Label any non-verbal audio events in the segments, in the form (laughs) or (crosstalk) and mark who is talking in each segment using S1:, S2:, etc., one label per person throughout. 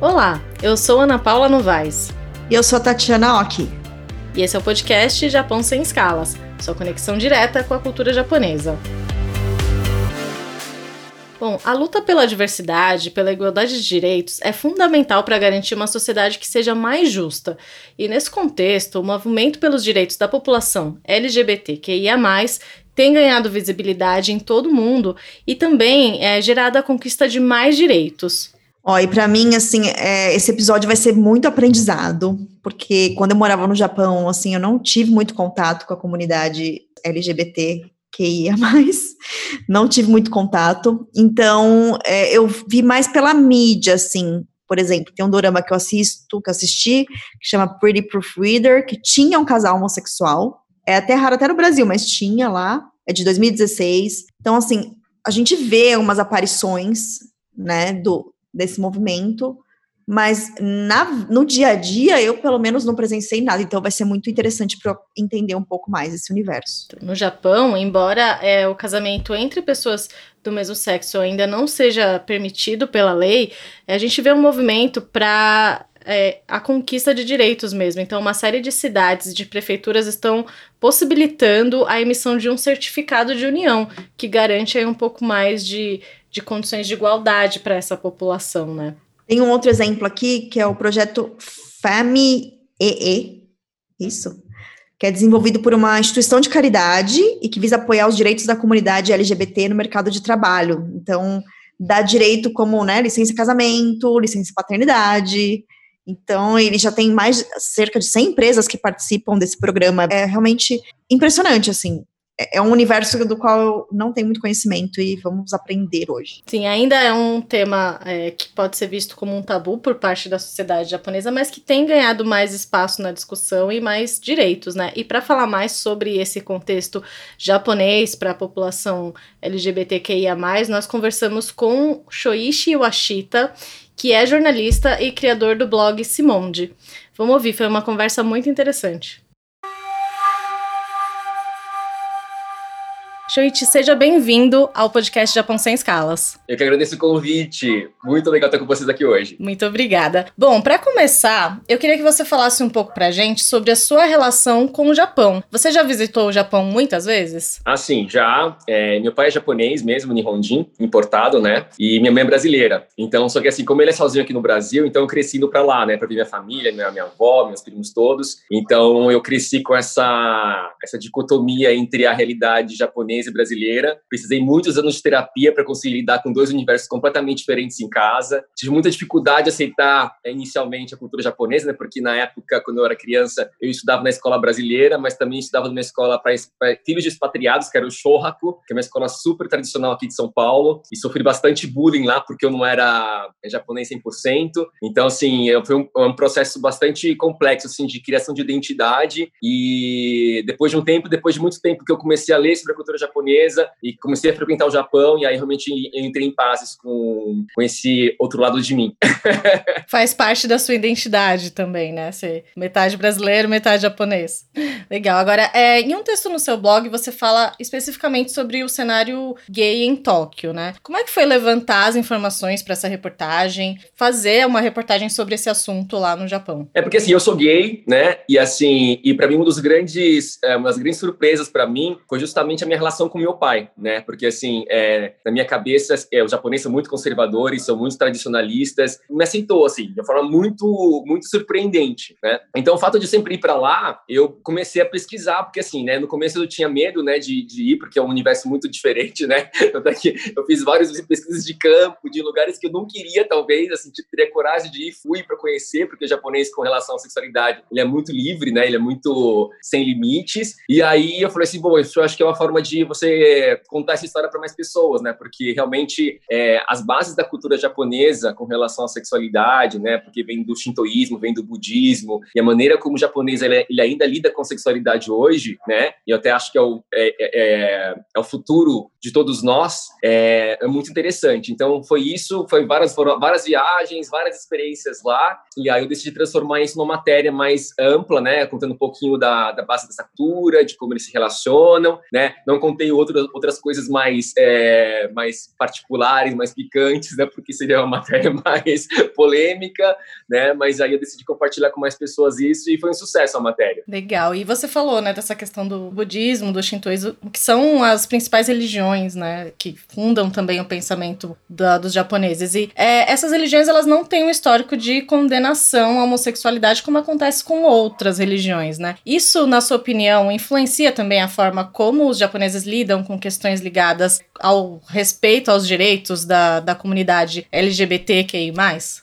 S1: Olá, eu sou Ana Paula Novaes.
S2: E eu sou a Tatiana Oki.
S1: E esse é o podcast Japão Sem Escalas, sua conexão direta com a cultura japonesa. Bom, a luta pela diversidade, pela igualdade de direitos é fundamental para garantir uma sociedade que seja mais justa. E nesse contexto, o movimento pelos direitos da população LGBTQIA, tem ganhado visibilidade em todo o mundo e também é gerada a conquista de mais direitos.
S2: Ó, e para mim, assim, é, esse episódio vai ser muito aprendizado, porque quando eu morava no Japão, assim, eu não tive muito contato com a comunidade LGBT que ia (laughs) mais, não tive muito contato, então é, eu vi mais pela mídia, assim, por exemplo, tem um dorama que eu assisto, que eu assisti, que chama Pretty Proofreader, que tinha um casal homossexual, é até raro até no Brasil, mas tinha lá, é de 2016, então assim, a gente vê umas aparições, né, do, desse movimento, mas na, no dia a dia eu pelo menos não presenciei nada, então vai ser muito interessante para entender um pouco mais esse universo.
S1: No Japão, embora é, o casamento entre pessoas do mesmo sexo ainda não seja permitido pela lei, a gente vê um movimento para é, a conquista de direitos mesmo. Então, uma série de cidades, de prefeituras estão possibilitando a emissão de um certificado de união, que garante aí um pouco mais de de condições de igualdade para essa população, né?
S2: Tem um outro exemplo aqui, que é o projeto FAMI-EE, isso, que é desenvolvido por uma instituição de caridade e que visa apoiar os direitos da comunidade LGBT no mercado de trabalho. Então, dá direito como, né, licença casamento, licença paternidade. Então, ele já tem mais cerca de 100 empresas que participam desse programa. É realmente impressionante, assim. É, é um universo do qual eu não tenho muito conhecimento e vamos aprender hoje.
S1: Sim, ainda é um tema é, que pode ser visto como um tabu por parte da sociedade japonesa, mas que tem ganhado mais espaço na discussão e mais direitos, né? E para falar mais sobre esse contexto japonês para a população LGBTQIA, nós conversamos com Shoichi Washita, que é jornalista e criador do blog Simonde. Vamos ouvir, foi uma conversa muito interessante. Shoichi, seja bem-vindo ao podcast Japão Sem Escalas.
S3: Eu que agradeço o convite. Muito legal estar com vocês aqui hoje.
S1: Muito obrigada. Bom, para começar, eu queria que você falasse um pouco pra gente sobre a sua relação com o Japão. Você já visitou o Japão muitas vezes?
S3: Ah, sim, já. É, meu pai é japonês mesmo, Nihonjin, importado, né? E minha mãe é brasileira. Então, só que assim, como ele é sozinho aqui no Brasil, então eu cresci indo pra lá, né? Pra ver minha família, minha, minha avó, meus primos todos. Então, eu cresci com essa, essa dicotomia entre a realidade japonesa brasileira. Precisei muitos anos de terapia para conseguir lidar com dois universos completamente diferentes em casa. Tive muita dificuldade de aceitar é, inicialmente a cultura japonesa, né? Porque na época, quando eu era criança, eu estudava na escola brasileira, mas também estudava numa escola para filhos de expatriados, que era o Shohaku, que é uma escola super tradicional aqui de São Paulo. E sofri bastante bullying lá, porque eu não era é, japonês 100%. Então, assim, foi um, um processo bastante complexo, assim, de criação de identidade. E depois de um tempo, depois de muito tempo que eu comecei a ler sobre a cultura japonesa, japonesa e comecei a frequentar o Japão e aí realmente entrei em pazes com, com esse outro lado de mim. (laughs)
S1: Faz parte da sua identidade também, né? Ser metade brasileiro, metade japonês. Legal. Agora, é, em um texto no seu blog, você fala especificamente sobre o cenário gay em Tóquio, né? Como é que foi levantar as informações para essa reportagem, fazer uma reportagem sobre esse assunto lá no Japão?
S3: É porque assim, eu sou gay, né? E assim, e para mim um dos grandes, é, uma das grandes surpresas para mim foi justamente a minha relação relação com meu pai, né? Porque, assim, é, na minha cabeça, é, os japoneses são muito conservadores, são muito tradicionalistas. Me aceitou, assim, de uma forma muito, muito surpreendente, né? Então, o fato de eu sempre ir para lá, eu comecei a pesquisar, porque, assim, né? No começo eu tinha medo, né, de, de ir, porque é um universo muito (laughs) diferente, né? Até que eu fiz várias pesquisas de campo, de lugares que eu não queria, talvez, assim, tipo, teria coragem de ir, fui para conhecer, porque o japonês, com relação à sexualidade, ele é muito livre, né? Ele é muito sem limites. E aí eu falei assim, bom, isso eu acho que é uma forma de você contar essa história para mais pessoas, né? Porque realmente é, as bases da cultura japonesa com relação à sexualidade, né? Porque vem do shintoísmo, vem do budismo e a maneira como o japonês ele, ele ainda lida com sexualidade hoje, né? E eu até acho que é o, é, é, é, é o futuro de todos nós é, é, muito interessante. Então foi isso, foi várias foram várias viagens, várias experiências lá e aí eu decidi transformar isso numa matéria mais ampla, né? Contando um pouquinho da, da base dessa cultura, de como eles se relacionam, né? Não contei outras outras coisas mais, é, mais particulares, mais picantes, né? Porque seria uma (laughs) matéria mais polêmica, né? Mas aí eu decidi compartilhar com mais pessoas isso e foi um sucesso a matéria.
S1: Legal. E você falou, né, dessa questão do budismo, do shintoísmo, que são as principais religiões, né, que fundam também o pensamento da, dos japoneses. E é, essas religiões, elas não têm um histórico de condenação à homossexualidade como acontece com outras religiões, né? Isso, na sua opinião, influencia também a forma como os japoneses lidam com questões ligadas ao respeito aos direitos da, da comunidade LGBTQI+.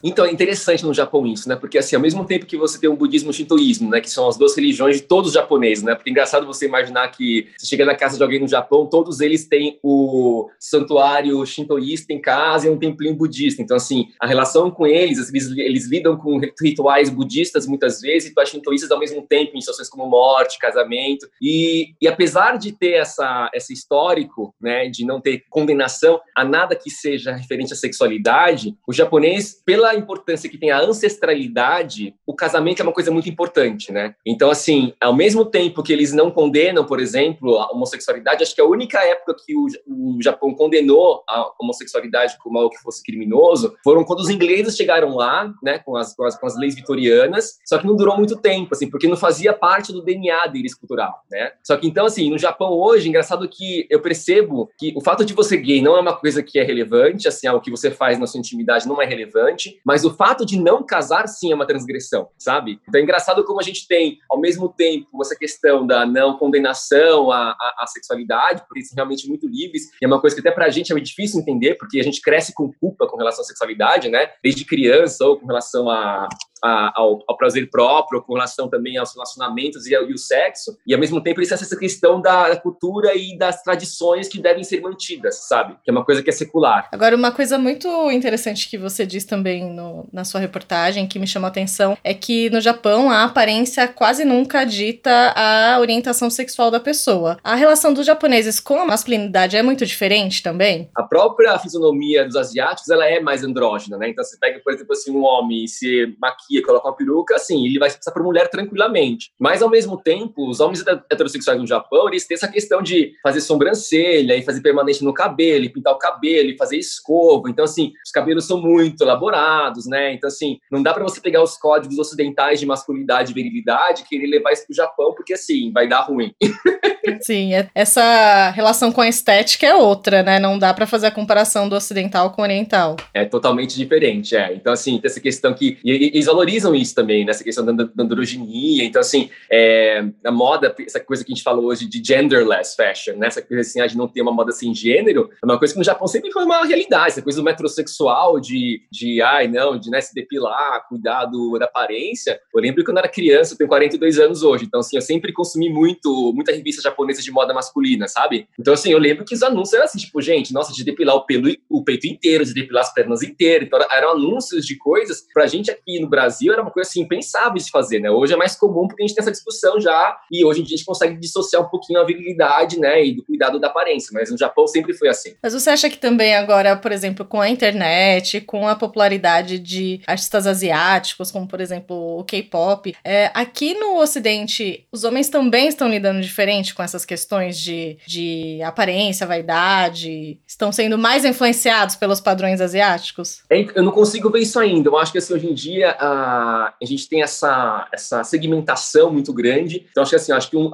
S3: Então, é interessante no Japão isso, né? Porque, assim, ao mesmo tempo que você tem o budismo e o shintoísmo, né? Que são as duas religiões de todos os japoneses, né? Porque é engraçado você imaginar que você chega na casa de alguém no Japão, todos eles têm o santuário shintoísta em casa e um templinho budista. Então, assim, a relação com eles, eles, eles lidam com rituais budistas muitas vezes, e rituais shintoístas ao mesmo tempo, em situações como morte, casamento. E, e apesar de ter essa, esse histórico, né? De não ter condenação a nada que seja referente à sexualidade, o japonês, pela importância que tem a ancestralidade, o casamento é uma coisa muito importante, né? Então, assim, ao mesmo tempo que eles não condenam, por exemplo, a homossexualidade, acho que a única época que o, o Japão condenou a homossexualidade como algo que fosse criminoso foram quando os ingleses chegaram lá, né, com as, com as, com as leis vitorianas, só que não durou muito tempo, assim, porque não fazia parte do DNA deles cultural, né? Só que então, assim, no Japão hoje, engraçado que eu percebo que o fato de você gay não é uma coisa que é relevante, assim, algo que você faz na sua intimidade não é relevante, mas o fato de não casar, sim, é uma transgressão, sabe? Então é engraçado como a gente tem, ao mesmo tempo, essa questão da não condenação à, à, à sexualidade, porque eles são realmente muito livres, e é uma coisa que até pra gente é muito difícil entender, porque a gente cresce com culpa com relação à sexualidade, né? Desde criança, ou com relação a, a, ao, ao, prazer próprio, com relação também aos relacionamentos e, ao, e o sexo, e ao mesmo tempo é essa questão da cultura e das tradições que devem ser mantidas, sabe? Que é uma coisa que é secular.
S1: Agora, uma coisa muito interessante que você diz também no, na sua reportagem, que me chamou a atenção, é que no Japão a aparência quase nunca dita a orientação sexual da pessoa. A relação dos japoneses com a masculinidade é muito diferente também?
S3: A própria fisionomia dos asiáticos, ela é mais andrógena, né? Então, você pega, por exemplo, assim, um homem e se maquia maquia, coloca uma peruca, assim, ele vai se passar por mulher tranquilamente. Mas, ao mesmo tempo, os homens heterossexuais no Japão, eles têm essa questão de fazer sobrancelha e fazer permanente no cabelo, e pintar o cabelo, e fazer escova. Então, assim, os cabelos são muito elaborados, né? Então, assim, não dá para você pegar os códigos ocidentais de masculinidade e virilidade e querer levar isso pro Japão, porque, assim, vai dar ruim. (laughs)
S1: Sim, é, essa relação com a estética é outra, né? Não dá para fazer a comparação do ocidental com o oriental.
S3: É totalmente diferente, é. Então, assim, tem essa questão que. Eles valorizam isso também, nessa né? questão da, da androginia. Então, assim, é, a moda, essa coisa que a gente falou hoje de genderless fashion, né? Essa coisa assim, de não ter uma moda sem gênero, é uma coisa que no Japão sempre foi uma realidade. Essa coisa do metrosexual, de, de ai, não, de né, se depilar, cuidar do, da aparência. Eu lembro que quando era criança, eu tenho 42 anos hoje, então, assim, eu sempre consumi muito, muita revista japonesa de moda masculina, sabe? Então, assim, eu lembro que os anúncios eram assim, tipo, gente, nossa, de depilar o pelo, o peito inteiro, de depilar as pernas inteiras. Então, eram anúncios de coisas, pra gente aqui no Brasil, era uma coisa assim, impensável de fazer, né? Hoje é mais comum porque a gente tem essa discussão já, e hoje em dia a gente consegue dissociar um pouquinho a virilidade, né, e do cuidado da aparência, mas no Japão sempre foi assim.
S1: Mas você acha que também agora, por exemplo, com a internet, com a popularidade de artistas asiáticos, como por exemplo o K-pop, é, aqui no Ocidente, os homens também estão lidando diferente com essas questões de, de aparência, vaidade, estão sendo mais influenciados pelos padrões asiáticos?
S3: É, eu não consigo ver isso ainda. Eu acho que assim, hoje em dia a, a gente tem essa, essa segmentação muito grande. Então, acho que assim, acho que um,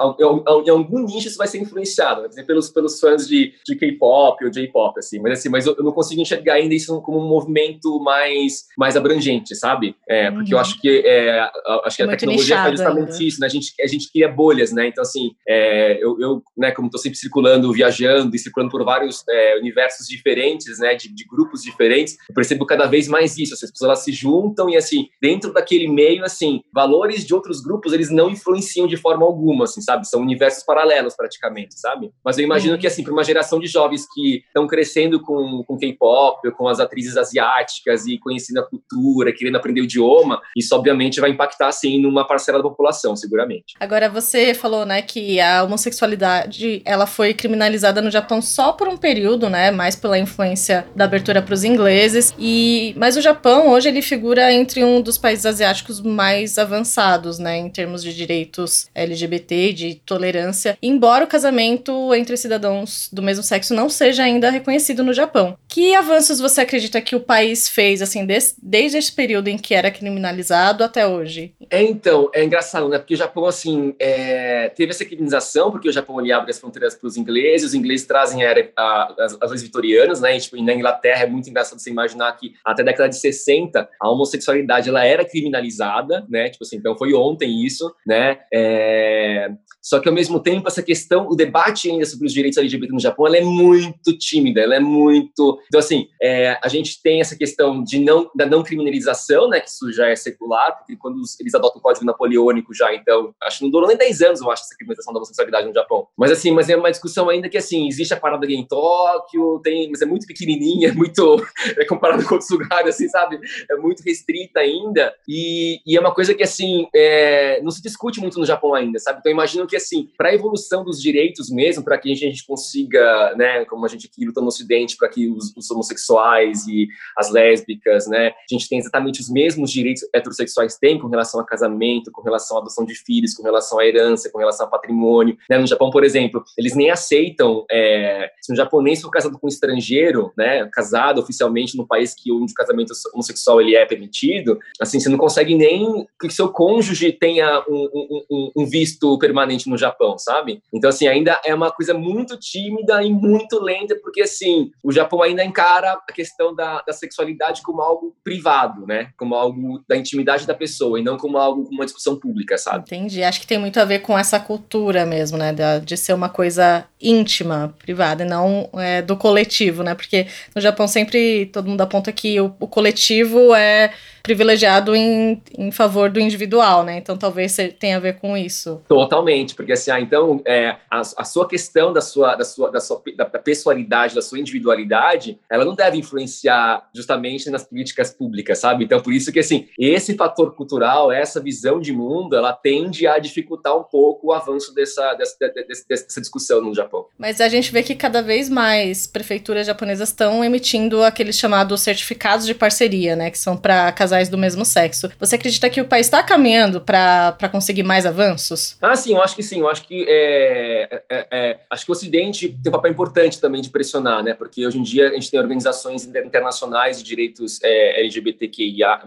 S3: em algum nicho isso vai ser influenciado, né? pelos, pelos fãs de, de K-pop ou J-pop, assim. Mas assim, mas eu, eu, não consigo enxergar ainda isso como um movimento mais, mais abrangente, sabe? É, porque uhum. eu acho que é, acho que a tecnologia faz justamente ainda. isso, né? A gente, a gente cria bolhas, né? Então, assim, é, eu, eu, né, como estou sempre circulando, viajando e circulando por vários é, universos diferentes, né, de, de, grupos diferentes, eu percebo cada vez mais isso. Assim, as pessoas elas se juntam e, assim, dentro daquele meio, assim, valores de outros grupos, eles não influenciam de forma alguma, assim, sabe? São universos paralelos, praticamente, sabe? Mas eu imagino uhum. que, assim, para uma geração de jovens que estão crescendo com, com K-pop, com as atrizes asiáticas e conhecendo a cultura, querendo aprender o idioma, isso, obviamente, vai impactar, assim, numa parcela da população, seguramente.
S1: Agora, você falou, né, que a homossexualidade sexualidade ela foi criminalizada no Japão só por um período, né? Mais pela influência da abertura para os ingleses. E mas o Japão hoje ele figura entre um dos países asiáticos mais avançados, né, em termos de direitos LGBT, de tolerância, embora o casamento entre cidadãos do mesmo sexo não seja ainda reconhecido no Japão. Que avanços você acredita que o país fez, assim, des, desde esse período em que era criminalizado até hoje?
S3: É, então, é engraçado, né, porque o Japão, assim, é, teve essa criminalização, porque o Japão ali abre as fronteiras para os ingleses, os ingleses trazem a, a, as, as leis vitorianas, né, e, tipo, na Inglaterra é muito engraçado você imaginar que até a década de 60 a homossexualidade ela era criminalizada, né? Tipo assim, então foi ontem isso, né? É... Só que ao mesmo tempo essa questão, o debate ainda sobre os direitos LGBT no Japão, ela é muito tímida, ela é muito. Então assim, é, a gente tem essa questão de não da não criminalização, né? Que isso já é secular, porque quando eles adotam o Código Napoleônico já, então acho que não durou nem 10 anos, eu acho essa criminalização da homossexualidade no Japão. Mas assim, mas é uma discussão ainda que assim existe a parada gay em Tóquio, tem, mas é muito pequenininha, (laughs) é muito é comparado com outros lugares, assim, sabe? É muito restrita ainda. E, e é uma coisa que, assim, é, não se discute muito no Japão ainda, sabe? Então, imagino que, assim, para a evolução dos direitos mesmo, para que a gente consiga, né, como a gente aqui luta no Ocidente, para que os, os, homossexuais e as lésbicas, né, a gente tem exatamente os mesmos direitos heterossexuais têm com relação a casamento, com relação à adoção de filhos, com relação à herança, com relação ao patrimônio. Né? No Japão, por exemplo, eles nem aceitam, é, se um japonês for casado com um estrangeiro, né, casado oficialmente no país que onde o casamento homossexual ele é permitido, assim, você não consegue nem que seu cônjuge tenha um, um, um, visto permanente no Japão, sabe? Então, assim, ainda é uma coisa muito tímida e muito lenta, porque, assim, o Japão ainda encara a questão da, da sexualidade como algo privado, né? Como algo da intimidade da pessoa e não como algo, como uma discussão pública, sabe?
S1: Entendi. Acho que tem muito a ver com essa cultura mesmo, né? De, de ser uma coisa íntima, privada, e não é, do coletivo, né? Porque no Japão sempre todo mundo aponta que o, o coletivo é privilegiado em, em favor do individual, né? Então talvez tenha a ver com isso.
S3: Totalmente, porque assim, ah, então é, a, a sua questão da sua, da sua, da sua da, da pessoalidade, da sua individualidade, ela não deve influenciar justamente nas políticas públicas, sabe? Então por isso que assim, esse fator cultural, essa visão de mundo, ela tende a dificultar um pouco o avanço dessa, dessa, dessa, dessa discussão no Japão.
S1: Mas a gente vê que cada vez mais prefeituras japonesas estão emitindo aqueles chamados certificados de parceria, né? Que são para casais do mesmo sexo. Você acredita que o país está caminhando para conseguir mais avanços?
S3: Ah, sim, eu acho que sim. Eu acho que é, é, é, acho que o Ocidente tem um papel importante também de pressionar, né? Porque hoje em dia a gente tem organizações internacionais de direitos é, LGBTQIA+,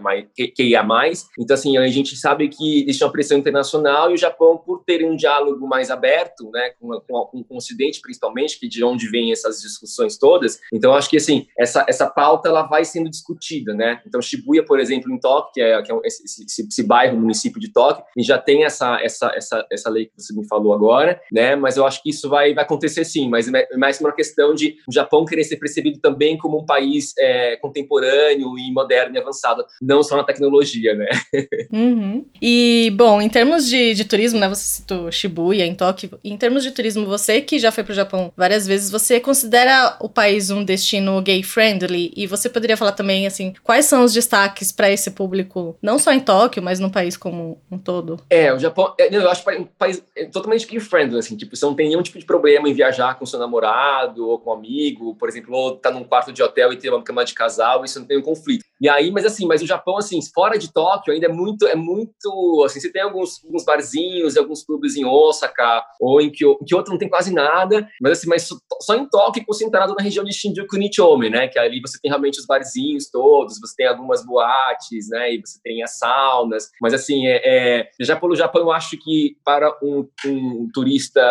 S3: então assim a gente sabe que existe uma pressão internacional e o Japão, por ter um diálogo mais aberto, né, com, com, com o Ocidente principalmente, que de onde vêm essas discussões todas, então acho que assim essa essa pauta ela vai sendo discutida, né? Então Shibuya, por exemplo, em Tóquio, que é, que é esse, esse, esse, bairro, município de Tóquio, e já tem essa, essa, essa, essa lei que você me falou agora, né? Mas eu acho que isso vai, vai acontecer sim, mas é mais uma questão de o Japão querer ser percebido também como um país é, contemporâneo e moderno e avançado, não só na tecnologia, né? (laughs)
S1: Uhum. E, bom, em termos de, de turismo, né? Você citou Shibuya, em Tóquio. Em termos de turismo, você que já foi para o Japão várias vezes, você considera o país um destino gay-friendly? E você poderia falar também, assim, quais são os destaques para esse público, não só em Tóquio, mas no país como um todo?
S3: É, o Japão, é, eu acho um país é totalmente kid-friendly, assim, tipo, você não tem nenhum tipo de problema em viajar com seu namorado ou com um amigo, por exemplo, ou tá num quarto de hotel e ter uma cama de casal, isso não tem um conflito. E aí, mas assim, mas o Japão, assim, fora de Tóquio, ainda é muito, é muito, assim, você tem alguns, alguns barzinhos alguns clubes em Osaka, ou em Kyoto, em Kyoto não tem quase nada, mas assim, mas só em Tóquio concentrado na região de Shinjuku Nichome, né, que ali você tem realmente os barzinhos todos, você tem algumas boates, né, e você tem as saunas, mas assim, é, é já pelo Japão, eu acho que para um, um turista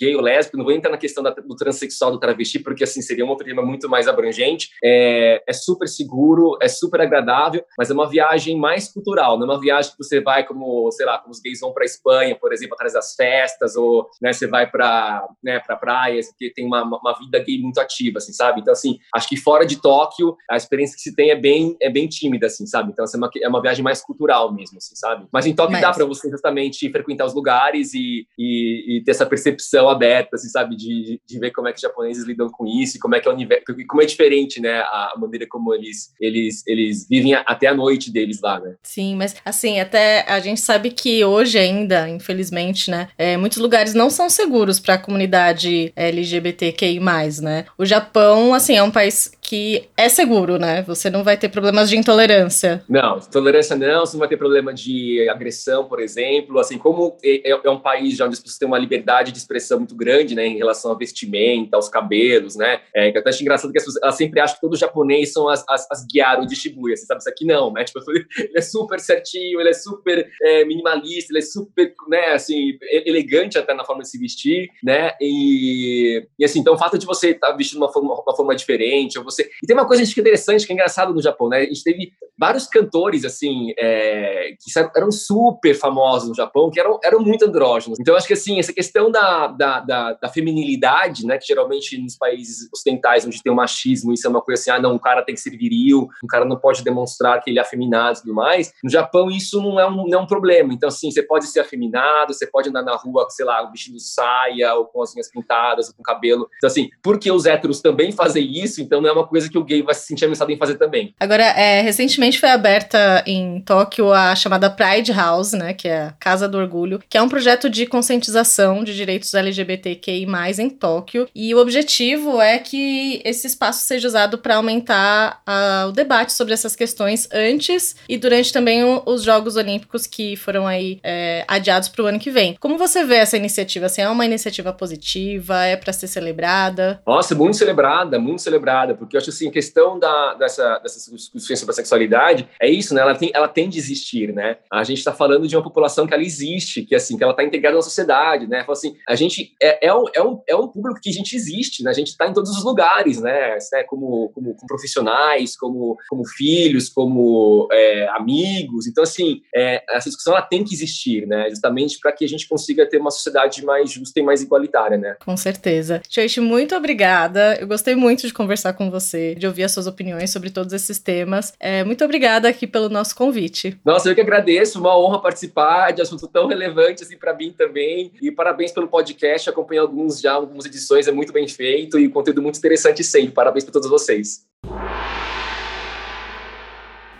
S3: gay ou lésbico, não vou entrar na questão da, do transexual, do travesti, porque assim, seria um outro tema muito mais abrangente, é, é super seguro, é super agradável, mas é uma viagem mais cultural, não é uma viagem que você vai como, sei lá, como os gays vão para Espanha, por exemplo, atrás das festas, ou né, você vai para né, para praias, porque tem uma, uma vida gay muito ativa, assim, sabe? Então, assim, acho que fora de Tóquio, a experiência que se tem é bem, é bem tímida, assim, sabe? Então, assim, é, uma, é uma viagem mais cultural mesmo, assim, sabe? Mas em Tóquio mas... dá para você justamente frequentar os lugares e, e, e, ter essa percepção aberta, assim, sabe? De, de ver como é que os japoneses lidam com isso, e como é que é o universo, como é diferente, né? A maneira como eles, eles eles vivem até a noite deles lá, né?
S1: Sim, mas assim, até a gente sabe que hoje ainda, infelizmente, né, é, muitos lugares não são seguros para a comunidade LGBTQI+, né? O Japão, assim, é um país que é seguro, né? Você não vai ter problemas de intolerância.
S3: Não, intolerância não, você não vai ter problema de agressão, por exemplo. Assim, como é, é, é um país onde as pessoas têm uma liberdade de expressão muito grande, né, em relação à vestimenta, aos cabelos, né? É, eu até acho engraçado que as pessoas sempre acham que todo japonês são as, as, as guiaro de Shibuya, você sabe? Isso aqui não, né? Tipo, ele é super certinho, ele é super é, minimalista, ele é super, né, assim, elegante até na forma de se vestir, né? E, e assim, então o fato de você estar tá vestindo uma forma, uma forma diferente, ou você. E tem uma coisa que é interessante, que é engraçado no Japão, né? A gente teve vários cantores, assim, é, que eram super famosos no Japão, que eram, eram muito andrógenos. Então, acho que, assim, essa questão da, da, da, da feminilidade, né? Que geralmente nos países ocidentais, onde tem o machismo, isso é uma coisa assim, ah, não, um cara tem que ser viril, um cara não pode demonstrar que ele é afeminado e tudo mais. No Japão, isso não é um, não é um problema. Então, assim, você pode ser afeminado, você pode andar na rua, sei lá, vestindo saia, ou com as unhas pintadas, ou com cabelo. Então, assim, porque os héteros também fazem isso, então não é uma coisa que o gay vai se sentir ameaçado em fazer também.
S1: Agora, é, recentemente foi aberta em Tóquio a chamada Pride House, né, que é a Casa do Orgulho, que é um projeto de conscientização de direitos LGBTQI+, em Tóquio, e o objetivo é que esse espaço seja usado para aumentar uh, o debate sobre essas questões antes e durante também o, os Jogos Olímpicos que foram aí é, adiados para o ano que vem. Como você vê essa iniciativa? Assim, é uma iniciativa positiva? É para ser celebrada?
S3: Nossa, muito celebrada, muito celebrada, porque eu acho assim, a questão da, dessa, discussões sobre a sexualidade é isso, né? Ela tem, ela tem de existir, né? A gente está falando de uma população que ela existe, que assim, que ela está integrada na sociedade, né? Fala assim, a gente é, é, um, é, um, é um público que a gente existe, né? A gente está em todos os lugares, né? né? Como, como, como, profissionais, como, como filhos, como é, amigos. Então, assim, é, essa discussão ela tem que existir, né? Justamente para que a gente consiga ter uma sociedade mais justa e mais igualitária, né?
S1: Com certeza. Gente, muito obrigada. Eu gostei muito de conversar com você, de ouvir as suas opiniões sobre todos esses temas. É, muito obrigada aqui pelo nosso convite.
S3: Nossa, eu que agradeço. Uma honra participar de assunto tão relevante assim para mim também. E parabéns pelo podcast. Acompanhei alguns já, algumas edições. É muito bem feito e conteúdo muito interessante sempre. Parabéns para todos vocês.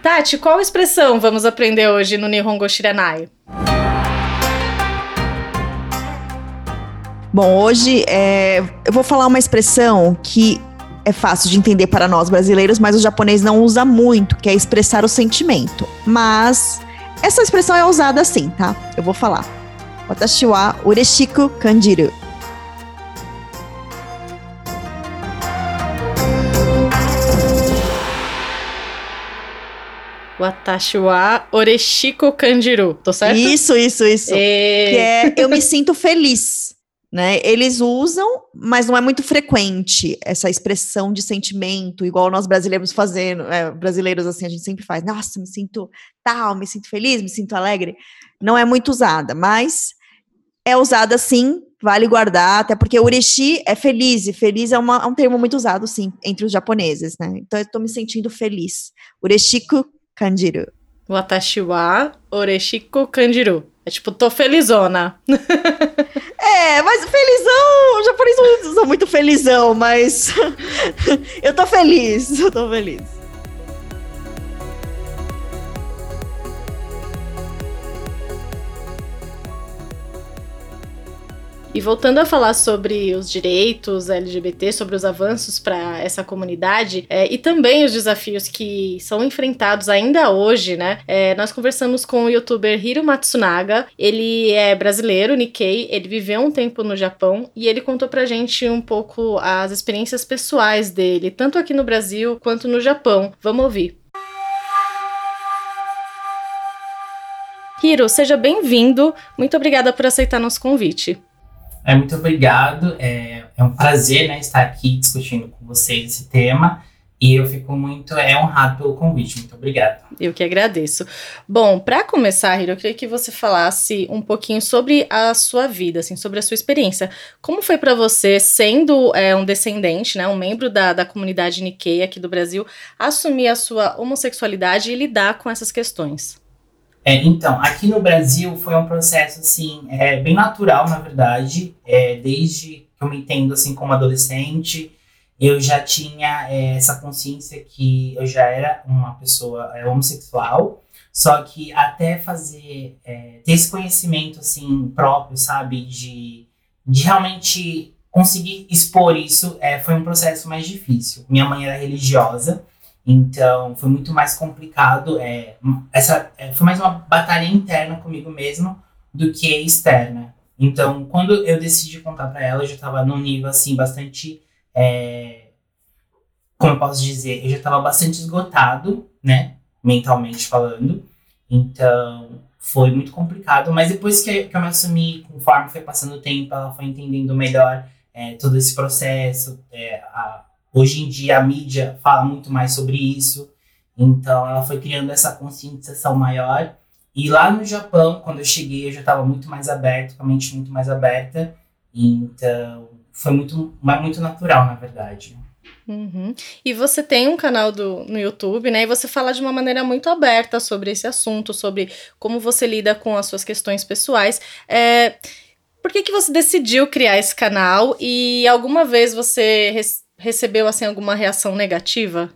S1: Tati, qual expressão vamos aprender hoje no Nihongo Shiranai?
S2: Bom, hoje é, eu vou falar uma expressão que é fácil de entender para nós brasileiros, mas o japonês não usa muito, que é expressar o sentimento. Mas essa expressão é usada assim, tá? Eu vou falar. Watashi wa ureshiku kanjiru.
S1: Watashi wa Oreshiko Kanjiru. Tô certo?
S2: Isso, isso, isso. E... Que é eu me sinto feliz. Né? Eles usam, mas não é muito frequente essa expressão de sentimento, igual nós brasileiros fazendo, é, brasileiros assim, a gente sempre faz, nossa, me sinto tal, me sinto feliz, me sinto alegre. Não é muito usada, mas é usada sim, vale guardar, até porque ureshi é feliz, e feliz é, uma, é um termo muito usado, sim, entre os japoneses, né? Então eu tô me sentindo feliz. Ureshiku kanjiru.
S1: Watashi wa oreshiku kanjiru. É tipo, tô felizona. (laughs)
S2: é, mas felizão, o japonês não muito felizão, mas (laughs) eu tô feliz, eu tô feliz.
S1: E voltando a falar sobre os direitos LGBT, sobre os avanços para essa comunidade é, e também os desafios que são enfrentados ainda hoje, né? É, nós conversamos com o youtuber Hiro Matsunaga. Ele é brasileiro, Nikkei. Ele viveu um tempo no Japão e ele contou pra gente um pouco as experiências pessoais dele, tanto aqui no Brasil quanto no Japão. Vamos ouvir. Hiro, seja bem-vindo. Muito obrigada por aceitar nosso convite.
S4: É, muito obrigado. É, é um prazer né, estar aqui discutindo com vocês esse tema. E eu fico muito é, honrado pelo convite. Muito obrigado.
S1: Eu que agradeço. Bom, para começar, Hiro, eu queria que você falasse um pouquinho sobre a sua vida, assim, sobre a sua experiência. Como foi para você, sendo é, um descendente, né, um membro da, da comunidade Nikkei aqui do Brasil, assumir a sua homossexualidade e lidar com essas questões?
S4: É, então, aqui no Brasil foi um processo, assim, é, bem natural, na verdade. É, desde que eu me entendo, assim, como adolescente, eu já tinha é, essa consciência que eu já era uma pessoa é, homossexual. Só que até fazer, é, ter esse conhecimento, assim, próprio, sabe? De, de realmente conseguir expor isso foi um processo mais difícil. Minha mãe era religiosa, então foi muito mais complicado. É, essa é, foi mais uma batalha interna comigo mesmo do que externa. Então, quando eu decidi contar para ela, eu já estava num nível assim bastante, é, como eu posso dizer, eu já estava bastante esgotado, né, mentalmente falando. Então, foi muito complicado. Mas depois que, que eu me assumi, conforme foi passando o tempo, ela foi entendendo melhor é, todo esse processo. É, a, hoje em dia a mídia fala muito mais sobre isso, então ela foi criando essa conscientização maior. E lá no Japão, quando eu cheguei, eu já estava muito mais aberto, com a mente muito mais aberta. Então foi muito, muito natural, na verdade.
S1: Uhum. E você tem um canal do, no YouTube, né? E você fala de uma maneira muito aberta sobre esse assunto, sobre como você lida com as suas questões pessoais. É, por que, que você decidiu criar esse canal e alguma vez você recebeu assim alguma reação negativa?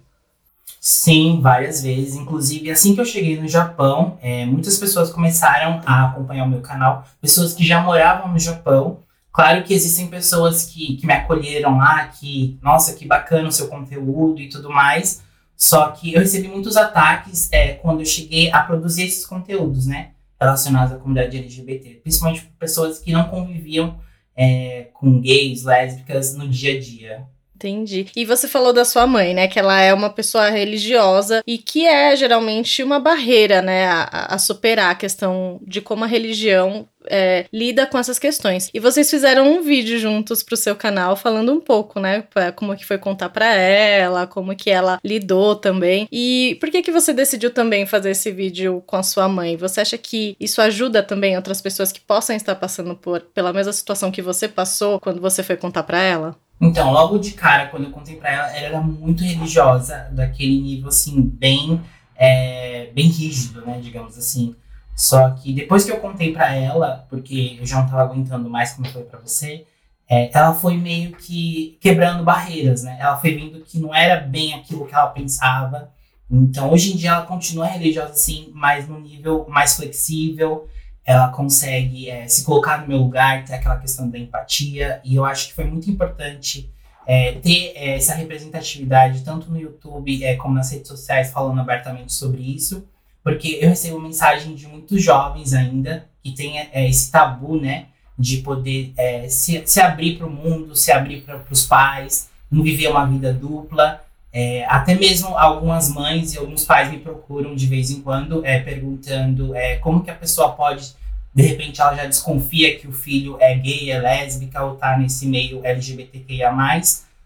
S4: Sim, várias vezes. Inclusive, assim que eu cheguei no Japão, é, muitas pessoas começaram a acompanhar o meu canal, pessoas que já moravam no Japão. Claro que existem pessoas que, que me acolheram lá, que, nossa, que bacana o seu conteúdo e tudo mais. Só que eu recebi muitos ataques é, quando eu cheguei a produzir esses conteúdos, né? relacionados à comunidade LGBT, principalmente pessoas que não conviviam é, com gays, lésbicas no dia a dia.
S1: Entendi. E você falou da sua mãe, né? Que ela é uma pessoa religiosa e que é geralmente uma barreira, né? A, a superar a questão de como a religião é, lida com essas questões. E vocês fizeram um vídeo juntos pro seu canal falando um pouco, né? Como que foi contar para ela, como que ela lidou também. E por que que você decidiu também fazer esse vídeo com a sua mãe? Você acha que isso ajuda também outras pessoas que possam estar passando por pela mesma situação que você passou quando você foi contar para ela?
S4: Então, logo de cara, quando eu contei pra ela, ela era muito religiosa, daquele nível, assim, bem, é, bem rígido, né, digamos assim. Só que depois que eu contei para ela, porque eu já não tava aguentando mais, como eu falei pra você, é, ela foi meio que quebrando barreiras, né? Ela foi vendo que não era bem aquilo que ela pensava. Então, hoje em dia, ela continua religiosa, assim, mas num nível mais flexível ela consegue é, se colocar no meu lugar, ter aquela questão da empatia, e eu acho que foi muito importante é, ter é, essa representatividade, tanto no YouTube como nas redes sociais, falando abertamente sobre isso, porque eu recebo mensagem de muitos jovens ainda que tem esse tabu, né, de poder se, se abrir para o mundo, se abrir para os pais, não viver uma vida dupla. É, até mesmo algumas mães e alguns pais me procuram de vez em quando é, perguntando é, como que a pessoa pode, de repente ela já desconfia que o filho é gay, é lésbica ou tá nesse meio LGBTQIA+,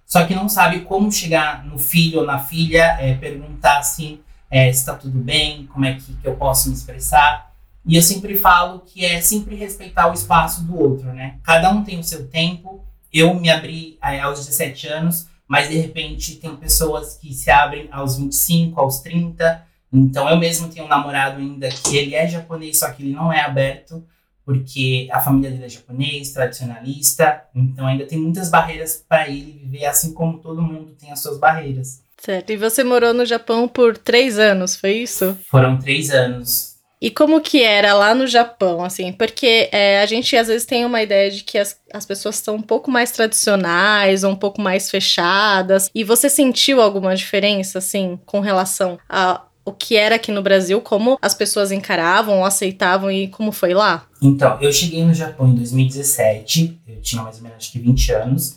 S4: só que não sabe como chegar no filho ou na filha, é, perguntar assim, é, se tá tudo bem, como é que, que eu posso me expressar. E eu sempre falo que é sempre respeitar o espaço do outro, né? Cada um tem o seu tempo. Eu me abri é, aos 17 anos, mas de repente tem pessoas que se abrem aos 25, aos 30. Então eu mesmo tenho um namorado ainda que ele é japonês, só que ele não é aberto, porque a família dele é japonês, tradicionalista. Então ainda tem muitas barreiras para ele viver, assim como todo mundo tem as suas barreiras.
S1: Certo. E você morou no Japão por três anos, foi isso?
S4: Foram três anos.
S1: E como que era lá no Japão, assim? Porque é, a gente às vezes tem uma ideia de que as, as pessoas são um pouco mais tradicionais, ou um pouco mais fechadas. E você sentiu alguma diferença, assim, com relação a o que era aqui no Brasil, como as pessoas encaravam, aceitavam e como foi lá?
S4: Então, eu cheguei no Japão em 2017, eu tinha mais ou menos acho que 20 anos,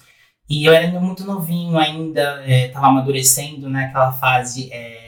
S4: e eu era muito novinho ainda, estava é, amadurecendo naquela né, fase é,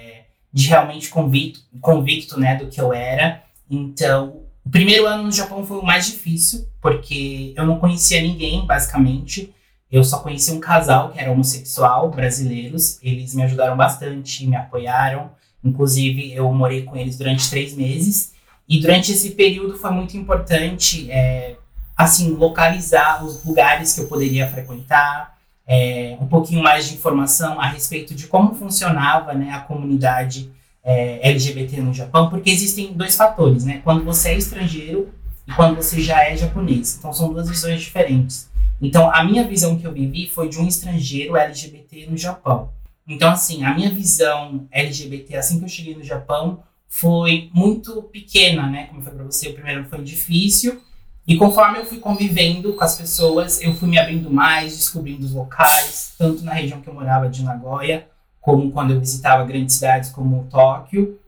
S4: de realmente convicto, convicto né, do que eu era. Então, o primeiro ano no Japão foi o mais difícil, porque eu não conhecia ninguém, basicamente. Eu só conhecia um casal que era homossexual, brasileiros. Eles me ajudaram bastante, me apoiaram. Inclusive, eu morei com eles durante três meses. E durante esse período foi muito importante, é, assim, localizar os lugares que eu poderia frequentar, é, um pouquinho mais de informação a respeito de como funcionava né, a comunidade é, LGBT no Japão, porque existem dois fatores, né? Quando você é estrangeiro e quando você já é japonês. Então são duas visões diferentes. Então a minha visão que eu vivi foi de um estrangeiro LGBT no Japão. Então assim, a minha visão LGBT assim que eu cheguei no Japão foi muito pequena, né? Como foi para você, o primeiro foi difícil E conforme eu fui convivendo com as pessoas, eu fui me abrindo mais, descobrindo os locais, tanto na região que eu morava de Nagoya, como quando eu visitava grandes cidades como Tóquio.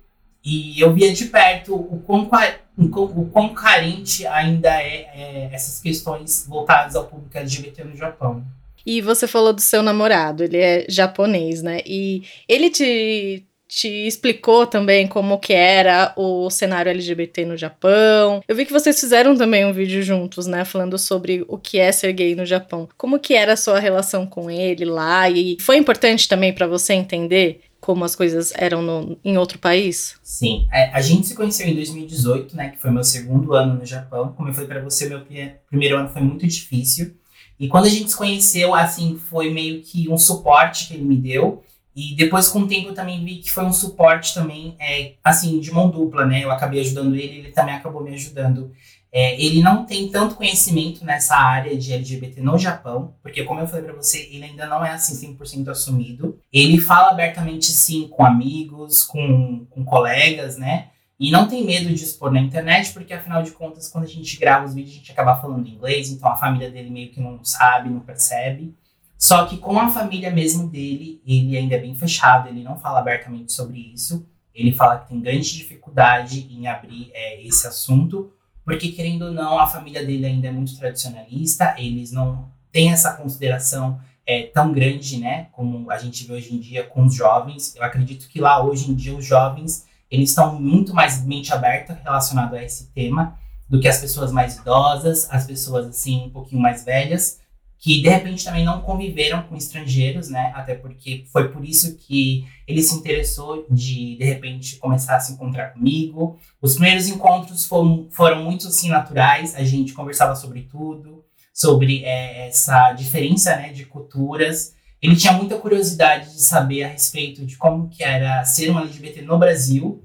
S4: E eu via de perto o quão, o quão carente ainda é, é essas questões voltadas ao público LGBT no Japão.
S1: E você falou do seu namorado, ele é japonês, né? E ele te te explicou também como que era o cenário LGBT no Japão. Eu vi que vocês fizeram também um vídeo juntos, né, falando sobre o que é ser gay no Japão. Como que era a sua relação com ele lá e foi importante também para você entender como as coisas eram no, em outro país?
S4: Sim, é, a gente se conheceu em 2018, né, que foi meu segundo ano no Japão. Como eu falei para você, meu primeiro ano foi muito difícil. E quando a gente se conheceu, assim, foi meio que um suporte que ele me deu e depois, com o tempo, eu também vi que foi um suporte também, é, assim, de mão dupla, né? Eu acabei ajudando ele, ele também acabou me ajudando. É, ele não tem tanto conhecimento nessa área de LGBT no Japão, porque, como eu falei para você, ele ainda não é, assim, 100% assumido. Ele fala abertamente, sim, com amigos, com, com colegas, né? E não tem medo de expor na internet, porque, afinal de contas, quando a gente grava os vídeos, a gente acaba falando inglês, então a família dele meio que não sabe, não percebe. Só que com a família mesmo dele, ele ainda é bem fechado, ele não fala abertamente sobre isso. Ele fala que tem grande dificuldade em abrir é, esse assunto, porque querendo ou não, a família dele ainda é muito tradicionalista, eles não têm essa consideração é, tão grande, né, como a gente vê hoje em dia com os jovens. Eu acredito que lá hoje em dia os jovens eles estão muito mais mente aberta relacionado a esse tema do que as pessoas mais idosas, as pessoas assim um pouquinho mais velhas que de repente também não conviveram com estrangeiros, né? Até porque foi por isso que ele se interessou de de repente começar a se encontrar comigo. Os primeiros encontros foram, foram muito assim naturais, a gente conversava sobre tudo, sobre é, essa diferença, né, de culturas. Ele tinha muita curiosidade de saber a respeito de como que era ser um LGBT no Brasil.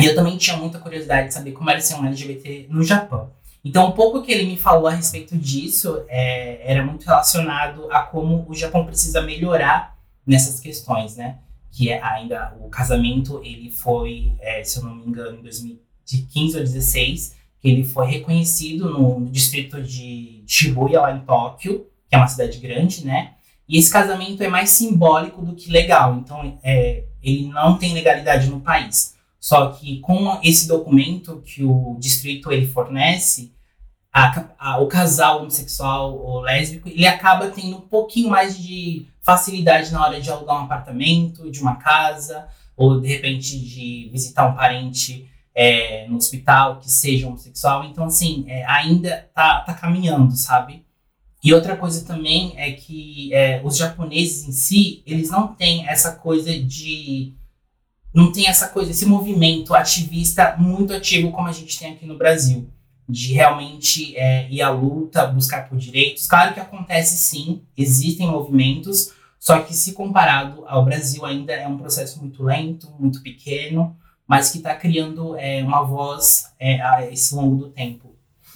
S4: E eu também tinha muita curiosidade de saber como era ser um LGBT no Japão. Então, um pouco que ele me falou a respeito disso é, era muito relacionado a como o Japão precisa melhorar nessas questões, né? Que é ainda o casamento, ele foi, é, se eu não me engano, em 2015 ou 2016, que ele foi reconhecido no, no distrito de Shibuya, lá em Tóquio, que é uma cidade grande, né? E esse casamento é mais simbólico do que legal. Então, é, ele não tem legalidade no país. Só que com esse documento que o distrito ele fornece, a, a, o casal homossexual ou lésbico, ele acaba tendo um pouquinho mais de facilidade na hora de alugar um apartamento, de uma casa, ou de repente de visitar um parente é, no hospital que seja homossexual. Então, assim, é, ainda tá, tá caminhando, sabe? E outra coisa também é que é, os japoneses em si, eles não têm essa coisa de. Não tem essa coisa, esse movimento ativista muito ativo como a gente tem aqui no Brasil de realmente é, ir à luta, buscar por direitos. Claro que acontece sim, existem movimentos, só que se comparado ao Brasil ainda é um processo muito lento, muito pequeno, mas que está criando é, uma voz é, a esse longo do tempo.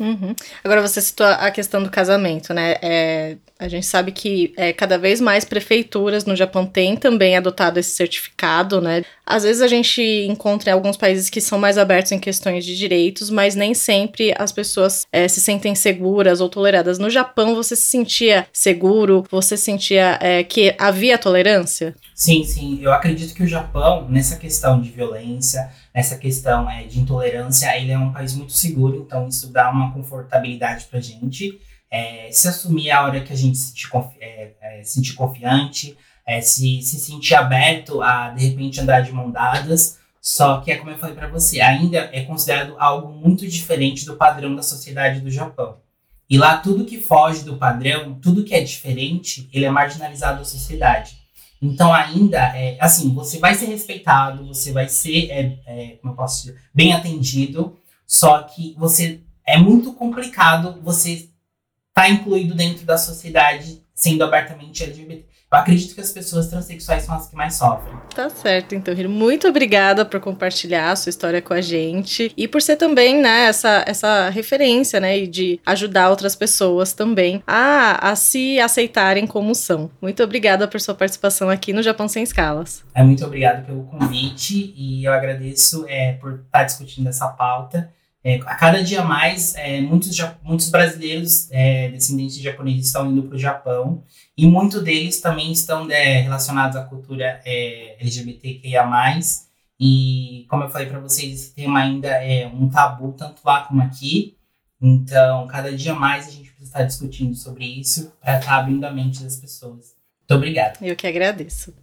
S1: Uhum. Agora você citou a questão do casamento, né? É, a gente sabe que é, cada vez mais prefeituras no Japão têm também adotado esse certificado, né? Às vezes a gente encontra em alguns países que são mais abertos em questões de direitos, mas nem sempre as pessoas é, se sentem seguras ou toleradas. No Japão, você se sentia seguro? Você sentia é, que havia tolerância?
S4: Sim, sim. Eu acredito que o Japão, nessa questão de violência, nessa questão é, de intolerância, ele é um país muito seguro, então isso dá uma confortabilidade pra gente. É, se assumir a hora que a gente se sentir, confi é, é, sentir confiante, é, se, se sentir aberto a, de repente, andar de mão dadas. Só que, é como eu falei para você, ainda é considerado algo muito diferente do padrão da sociedade do Japão. E lá, tudo que foge do padrão, tudo que é diferente, ele é marginalizado da sociedade. Então, ainda, é, assim, você vai ser respeitado, você vai ser, é, é, como eu posso dizer, bem atendido, só que você é muito complicado você estar tá incluído dentro da sociedade sendo abertamente LGBT. Eu acredito que as pessoas transexuais são as que mais sofrem.
S1: Tá certo, então, Hiro. Muito obrigada por compartilhar a sua história com a gente e por ser também, né, essa, essa referência, né, e de ajudar outras pessoas também a, a se aceitarem como são. Muito obrigada por sua participação aqui no Japão Sem Escalas.
S4: É, muito obrigado pelo convite e eu agradeço é, por estar discutindo essa pauta é, a cada dia mais, é, muitos, muitos brasileiros é, descendentes de japoneses estão indo para o Japão e muitos deles também estão é, relacionados à cultura é, LGBTQIA+. E, como eu falei para vocês, esse tema ainda é um tabu, tanto lá como aqui. Então, cada dia mais a gente precisa estar discutindo sobre isso para estar abrindo a mente das pessoas. Muito obrigado.
S1: Eu que agradeço.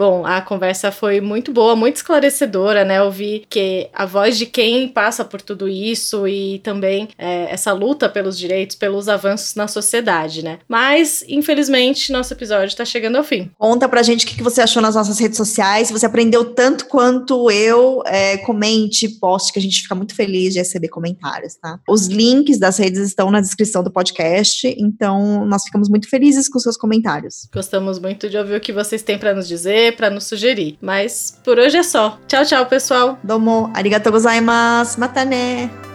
S1: Bom, a conversa foi muito boa, muito esclarecedora, né? Ouvir que a voz de quem passa por tudo isso e também é, essa luta pelos direitos, pelos avanços na sociedade, né? Mas, infelizmente, nosso episódio está chegando ao fim.
S2: Conta pra gente o que você achou nas nossas redes sociais, se você aprendeu tanto quanto eu, é, comente, poste, que a gente fica muito feliz de receber comentários, tá? Os links das redes estão na descrição do podcast, então nós ficamos muito felizes com seus comentários.
S1: Gostamos muito de ouvir o que vocês têm para nos dizer para nos sugerir. Mas por hoje é só. Tchau, tchau, pessoal.
S2: Domo, arigatou gozaimasu, matane.